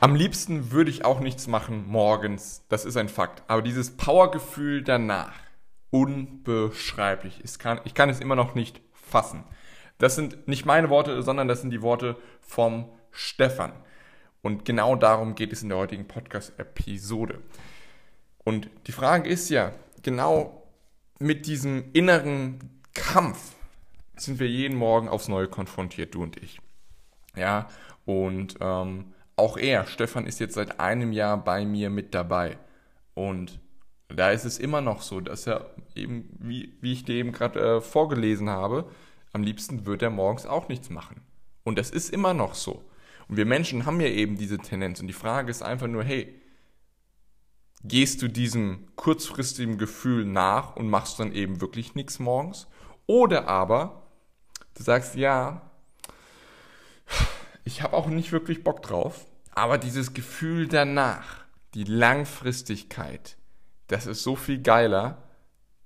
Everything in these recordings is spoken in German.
Am liebsten würde ich auch nichts machen morgens, das ist ein Fakt. Aber dieses Powergefühl danach, unbeschreiblich. Ich kann, ich kann es immer noch nicht fassen. Das sind nicht meine Worte, sondern das sind die Worte vom Stefan. Und genau darum geht es in der heutigen Podcast-Episode. Und die Frage ist ja, genau mit diesem inneren Kampf sind wir jeden Morgen aufs Neue konfrontiert, du und ich. Ja, und ähm, auch er, Stefan, ist jetzt seit einem Jahr bei mir mit dabei. Und da ist es immer noch so, dass er eben, wie, wie ich dir eben gerade äh, vorgelesen habe, am liebsten wird er morgens auch nichts machen. Und das ist immer noch so. Und wir Menschen haben ja eben diese Tendenz. Und die Frage ist einfach nur, hey, gehst du diesem kurzfristigen Gefühl nach und machst dann eben wirklich nichts morgens? Oder aber du sagst, ja, ich habe auch nicht wirklich Bock drauf, aber dieses Gefühl danach, die Langfristigkeit, das ist so viel geiler,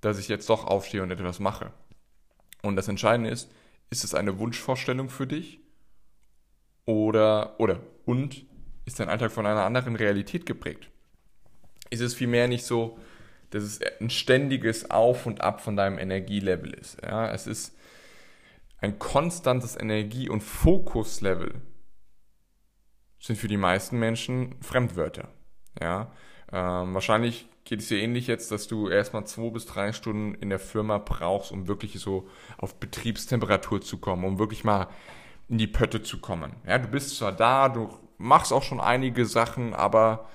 dass ich jetzt doch aufstehe und etwas mache. Und das Entscheidende ist, ist es eine Wunschvorstellung für dich? Oder, oder, und ist dein Alltag von einer anderen Realität geprägt? Ist es vielmehr nicht so, dass es ein ständiges Auf und Ab von deinem Energielevel ist? Ja, es ist ein konstantes Energie- und Fokuslevel, sind für die meisten Menschen Fremdwörter. Ja, ähm, wahrscheinlich geht es dir ähnlich jetzt, dass du erstmal zwei bis drei Stunden in der Firma brauchst, um wirklich so auf Betriebstemperatur zu kommen, um wirklich mal in die Pötte zu kommen. Ja, du bist zwar da, du machst auch schon einige Sachen, aber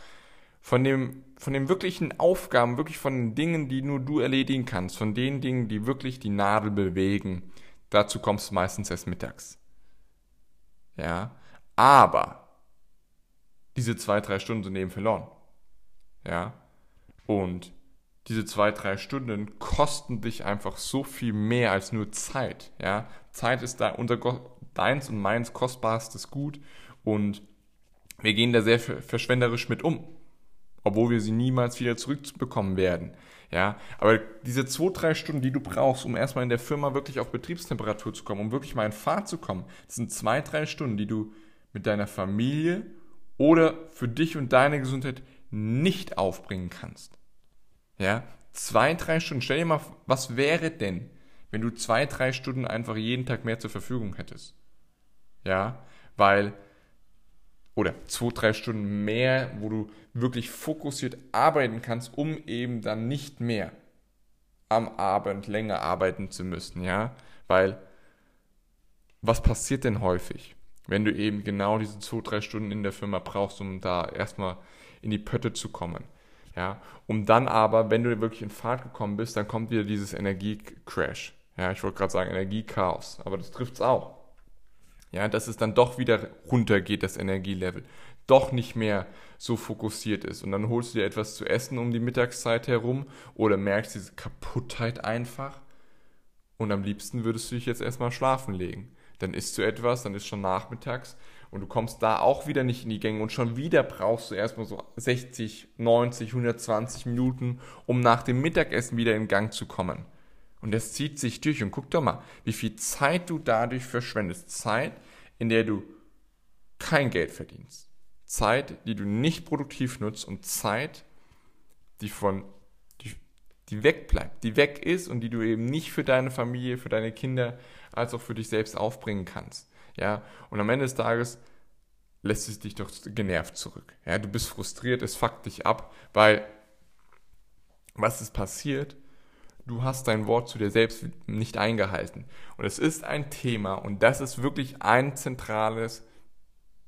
von dem, von den wirklichen Aufgaben, wirklich von den Dingen, die nur du erledigen kannst, von den Dingen, die wirklich die Nadel bewegen, dazu kommst du meistens erst mittags. Ja, aber diese zwei, drei Stunden sind eben verloren. Ja. Und diese zwei, drei Stunden kosten dich einfach so viel mehr als nur Zeit. Ja. Zeit ist da unser, deins und meins kostbarstes Gut und wir gehen da sehr verschwenderisch mit um. Obwohl wir sie niemals wieder zurückbekommen werden. Ja, aber diese zwei, drei Stunden, die du brauchst, um erstmal in der Firma wirklich auf Betriebstemperatur zu kommen, um wirklich mal in Fahrt zu kommen, das sind zwei, drei Stunden, die du mit deiner Familie oder für dich und deine Gesundheit nicht aufbringen kannst. Ja, zwei, drei Stunden. Stell dir mal, was wäre denn, wenn du zwei, drei Stunden einfach jeden Tag mehr zur Verfügung hättest? Ja, weil, oder zwei, drei Stunden mehr, wo du wirklich fokussiert arbeiten kannst, um eben dann nicht mehr am Abend länger arbeiten zu müssen, ja, weil, was passiert denn häufig? Wenn du eben genau diese zwei, drei Stunden in der Firma brauchst, um da erstmal in die Pötte zu kommen. Ja, um dann aber, wenn du wirklich in Fahrt gekommen bist, dann kommt wieder dieses Energiecrash. Ja, ich wollte gerade sagen Energiechaos, aber das trifft es auch. Ja, dass es dann doch wieder runtergeht, das Energielevel. Doch nicht mehr so fokussiert ist. Und dann holst du dir etwas zu essen um die Mittagszeit herum oder merkst diese Kaputtheit einfach. Und am liebsten würdest du dich jetzt erstmal schlafen legen dann isst du etwas, dann ist schon nachmittags und du kommst da auch wieder nicht in die Gänge und schon wieder brauchst du erstmal so 60, 90, 120 Minuten, um nach dem Mittagessen wieder in Gang zu kommen. Und das zieht sich durch und guck doch mal, wie viel Zeit du dadurch verschwendest. Zeit, in der du kein Geld verdienst. Zeit, die du nicht produktiv nutzt und Zeit, die von die, wegbleibt, die weg ist und die du eben nicht für deine Familie, für deine Kinder als auch für dich selbst aufbringen kannst. Ja, und am Ende des Tages lässt es dich doch genervt zurück. Ja, du bist frustriert, es fuckt dich ab, weil was ist passiert? Du hast dein Wort zu dir selbst nicht eingehalten. Und es ist ein Thema und das ist wirklich ein zentrales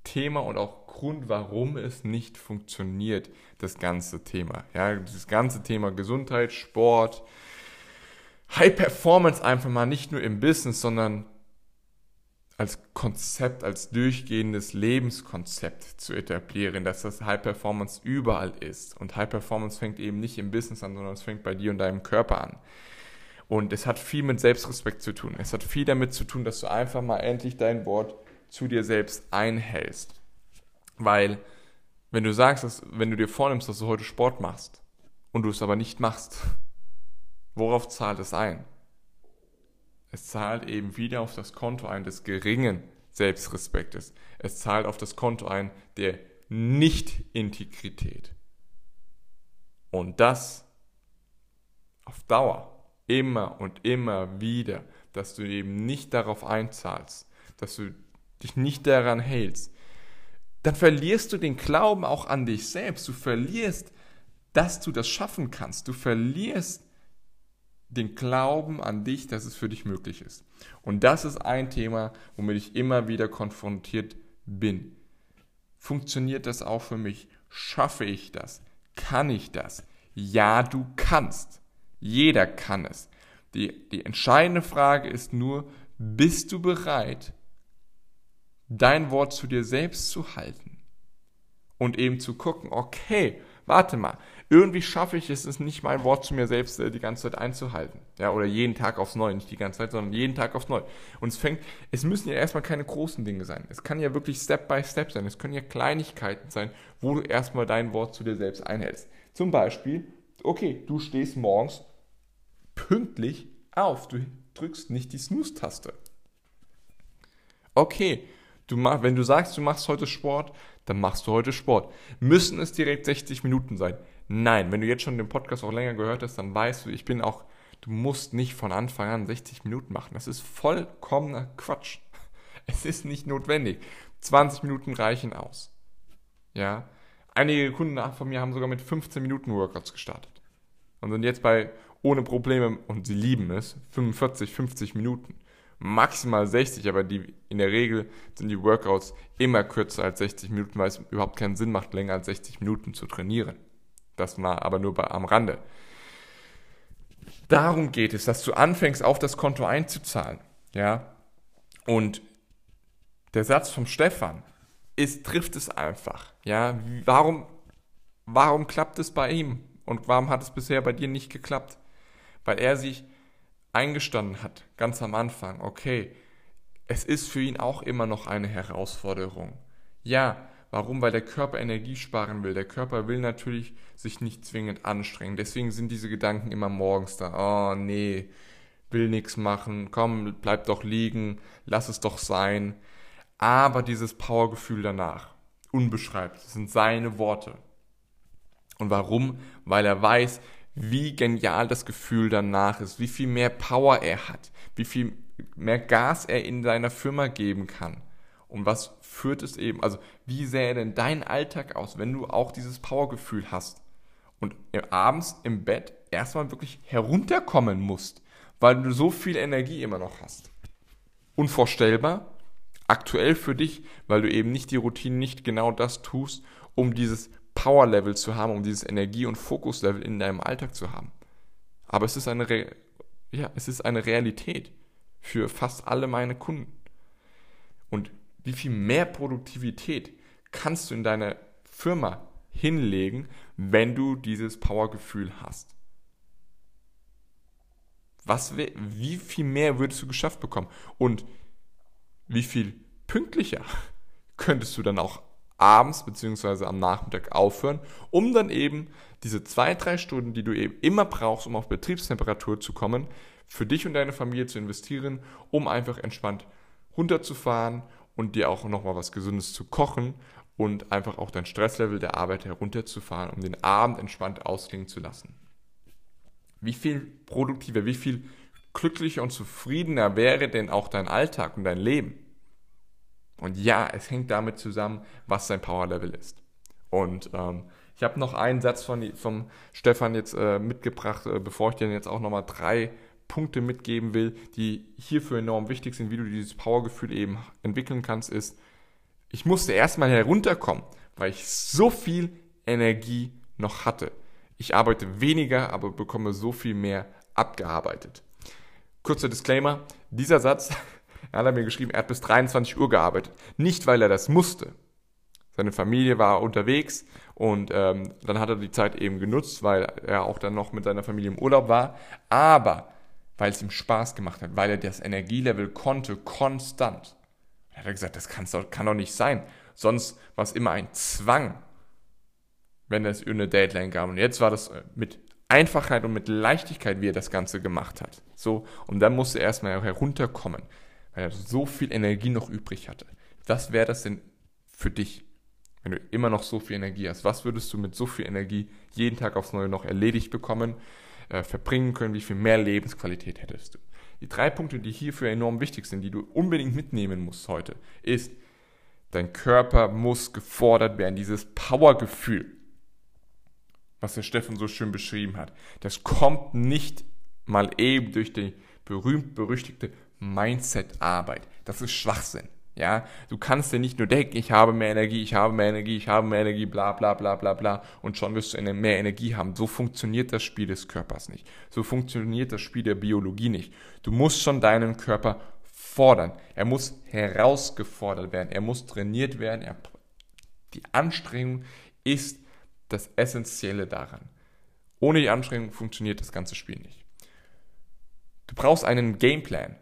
Thema und auch Grund, warum es nicht funktioniert, das ganze Thema. Ja, das ganze Thema Gesundheit, Sport, High Performance einfach mal nicht nur im Business, sondern als Konzept, als durchgehendes Lebenskonzept zu etablieren, dass das High Performance überall ist. Und High Performance fängt eben nicht im Business an, sondern es fängt bei dir und deinem Körper an. Und es hat viel mit Selbstrespekt zu tun. Es hat viel damit zu tun, dass du einfach mal endlich dein Wort zu dir selbst einhältst. Weil, wenn du sagst, dass, wenn du dir vornimmst, dass du heute Sport machst und du es aber nicht machst, worauf zahlt es ein? Es zahlt eben wieder auf das Konto ein des geringen Selbstrespektes. Es zahlt auf das Konto ein der Nicht-Integrität. Und das auf Dauer, immer und immer wieder, dass du eben nicht darauf einzahlst, dass du dich nicht daran hältst, dann verlierst du den Glauben auch an dich selbst. Du verlierst, dass du das schaffen kannst. Du verlierst den Glauben an dich, dass es für dich möglich ist. Und das ist ein Thema, womit ich immer wieder konfrontiert bin. Funktioniert das auch für mich? Schaffe ich das? Kann ich das? Ja, du kannst. Jeder kann es. Die, die entscheidende Frage ist nur, bist du bereit, dein Wort zu dir selbst zu halten? Und eben zu gucken, okay, warte mal, irgendwie schaffe ich es, nicht mein Wort zu mir selbst äh, die ganze Zeit einzuhalten. Ja, oder jeden Tag aufs Neue, nicht die ganze Zeit, sondern jeden Tag aufs Neue. Und es fängt, es müssen ja erstmal keine großen Dinge sein. Es kann ja wirklich Step by Step sein. Es können ja Kleinigkeiten sein, wo du erstmal dein Wort zu dir selbst einhältst. Zum Beispiel, okay, du stehst morgens pünktlich auf. Du drückst nicht die Snooze-Taste. Okay, du mach, wenn du sagst, du machst heute Sport, dann machst du heute Sport. Müssen es direkt 60 Minuten sein? Nein, wenn du jetzt schon den Podcast auch länger gehört hast, dann weißt du, ich bin auch, du musst nicht von Anfang an 60 Minuten machen. Das ist vollkommener Quatsch. Es ist nicht notwendig. 20 Minuten reichen aus. Ja. Einige Kunden von mir haben sogar mit 15 Minuten Workouts gestartet. Und sind jetzt bei ohne Probleme, und sie lieben es, 45, 50 Minuten. Maximal 60, aber die, in der Regel sind die Workouts immer kürzer als 60 Minuten, weil es überhaupt keinen Sinn macht, länger als 60 Minuten zu trainieren. Das mal aber nur bei, am Rande. Darum geht es, dass du anfängst, auf das Konto einzuzahlen. Ja. Und der Satz vom Stefan ist, trifft es einfach. Ja. Warum, warum klappt es bei ihm? Und warum hat es bisher bei dir nicht geklappt? Weil er sich eingestanden hat, ganz am Anfang, okay, es ist für ihn auch immer noch eine Herausforderung. Ja, Warum? Weil der Körper Energie sparen will. Der Körper will natürlich sich nicht zwingend anstrengen. Deswegen sind diese Gedanken immer morgens da. Oh nee, will nichts machen. Komm, bleib doch liegen. Lass es doch sein. Aber dieses Powergefühl danach, unbeschreiblich, das sind seine Worte. Und warum? Weil er weiß, wie genial das Gefühl danach ist, wie viel mehr Power er hat, wie viel mehr Gas er in seiner Firma geben kann. Und was führt es eben, also wie sähe denn dein Alltag aus, wenn du auch dieses Powergefühl hast und abends im Bett erstmal wirklich herunterkommen musst, weil du so viel Energie immer noch hast? Unvorstellbar, aktuell für dich, weil du eben nicht die Routine, nicht genau das tust, um dieses Power-Level zu haben, um dieses Energie- und Fokus-Level in deinem Alltag zu haben. Aber es ist eine, Re ja, es ist eine Realität für fast alle meine Kunden. Und wie viel mehr Produktivität kannst du in deiner Firma hinlegen, wenn du dieses Powergefühl hast? Was, wie viel mehr würdest du geschafft bekommen? Und wie viel pünktlicher könntest du dann auch abends bzw. am Nachmittag aufhören, um dann eben diese zwei, drei Stunden, die du eben immer brauchst, um auf Betriebstemperatur zu kommen, für dich und deine Familie zu investieren, um einfach entspannt runterzufahren und dir auch nochmal was Gesundes zu kochen und einfach auch dein Stresslevel der Arbeit herunterzufahren, um den Abend entspannt ausklingen zu lassen. Wie viel produktiver, wie viel glücklicher und zufriedener wäre denn auch dein Alltag und dein Leben? Und ja, es hängt damit zusammen, was dein Powerlevel ist. Und ähm, ich habe noch einen Satz von vom Stefan jetzt äh, mitgebracht, äh, bevor ich dir jetzt auch nochmal drei Punkte mitgeben will, die hierfür enorm wichtig sind, wie du dieses Powergefühl eben entwickeln kannst, ist, ich musste erstmal herunterkommen, weil ich so viel Energie noch hatte. Ich arbeite weniger, aber bekomme so viel mehr abgearbeitet. Kurzer Disclaimer, dieser Satz Er hat mir geschrieben, er hat bis 23 Uhr gearbeitet. Nicht, weil er das musste. Seine Familie war unterwegs und ähm, dann hat er die Zeit eben genutzt, weil er auch dann noch mit seiner Familie im Urlaub war. Aber weil es ihm Spaß gemacht hat, weil er das Energielevel konnte, konstant. Da hat er gesagt, das doch, kann doch nicht sein. Sonst war es immer ein Zwang, wenn es eine Deadline gab. Und jetzt war das äh, mit Einfachheit und mit Leichtigkeit, wie er das Ganze gemacht hat. So, und dann musste er erstmal herunterkommen, weil er so viel Energie noch übrig hatte. Was wäre das denn für dich, wenn du immer noch so viel Energie hast? Was würdest du mit so viel Energie jeden Tag aufs Neue noch erledigt bekommen, äh, verbringen können? Wie viel mehr Lebensqualität hättest du? Die drei Punkte, die hierfür enorm wichtig sind, die du unbedingt mitnehmen musst heute, ist, dein Körper muss gefordert werden, dieses Powergefühl was der Steffen so schön beschrieben hat. Das kommt nicht mal eben durch die berühmt-berüchtigte Mindset-Arbeit. Das ist Schwachsinn. Ja, du kannst dir nicht nur denken, ich habe mehr Energie, ich habe mehr Energie, ich habe mehr Energie, bla bla bla bla bla und schon wirst du mehr Energie haben. So funktioniert das Spiel des Körpers nicht. So funktioniert das Spiel der Biologie nicht. Du musst schon deinen Körper fordern. Er muss herausgefordert werden. Er muss trainiert werden. Er, die Anstrengung ist das Essentielle daran. Ohne die Anstrengung funktioniert das ganze Spiel nicht. Du brauchst einen Gameplan,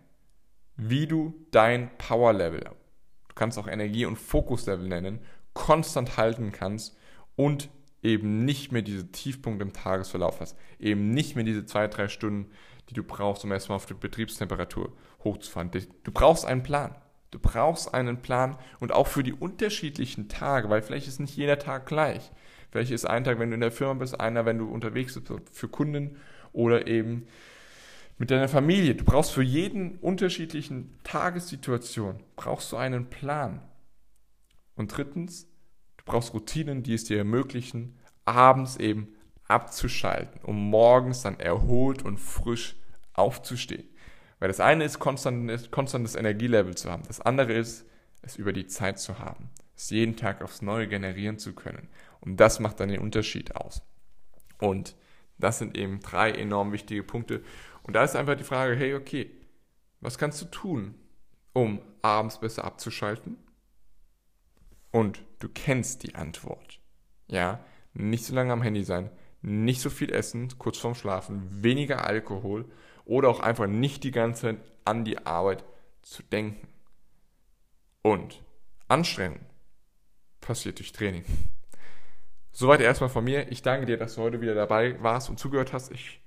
wie du dein Power Level, du kannst auch Energie- und Fokus-Level nennen, konstant halten kannst und eben nicht mehr diese Tiefpunkte im Tagesverlauf hast. Eben nicht mehr diese zwei, drei Stunden, die du brauchst, um erstmal auf die Betriebstemperatur hochzufahren. Du brauchst einen Plan. Du brauchst einen Plan und auch für die unterschiedlichen Tage, weil vielleicht ist nicht jeder Tag gleich. Vielleicht ist ein Tag, wenn du in der Firma bist, einer, wenn du unterwegs bist für Kunden oder eben mit deiner Familie. Du brauchst für jeden unterschiedlichen Tagessituation, brauchst du einen Plan. Und drittens, du brauchst Routinen, die es dir ermöglichen, abends eben abzuschalten, um morgens dann erholt und frisch aufzustehen. Weil das eine ist, konstantes, Energielevel zu haben. Das andere ist, es über die Zeit zu haben. Es jeden Tag aufs Neue generieren zu können. Und das macht dann den Unterschied aus. Und das sind eben drei enorm wichtige Punkte. Und da ist einfach die Frage, hey, okay, was kannst du tun, um abends besser abzuschalten? Und du kennst die Antwort. Ja, nicht so lange am Handy sein, nicht so viel essen, kurz vorm Schlafen, weniger Alkohol oder auch einfach nicht die ganze Zeit an die Arbeit zu denken. Und Anstrengung passiert durch Training. Soweit erstmal von mir. Ich danke dir, dass du heute wieder dabei warst und zugehört hast. Ich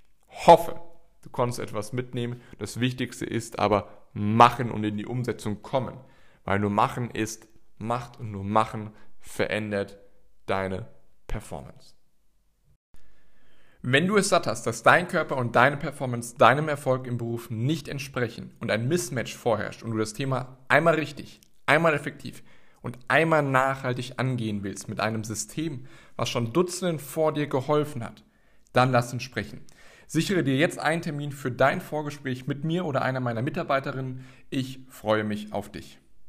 hoffe, du konntest etwas mitnehmen. Das Wichtigste ist aber machen und in die Umsetzung kommen. Weil nur machen ist Macht und nur machen verändert deine Performance. Wenn du es satt hast, dass dein Körper und deine Performance deinem Erfolg im Beruf nicht entsprechen und ein Mismatch vorherrscht und du das Thema einmal richtig, einmal effektiv, und einmal nachhaltig angehen willst mit einem System, was schon Dutzenden vor dir geholfen hat, dann lass uns sprechen. Sichere dir jetzt einen Termin für dein Vorgespräch mit mir oder einer meiner Mitarbeiterinnen. Ich freue mich auf dich.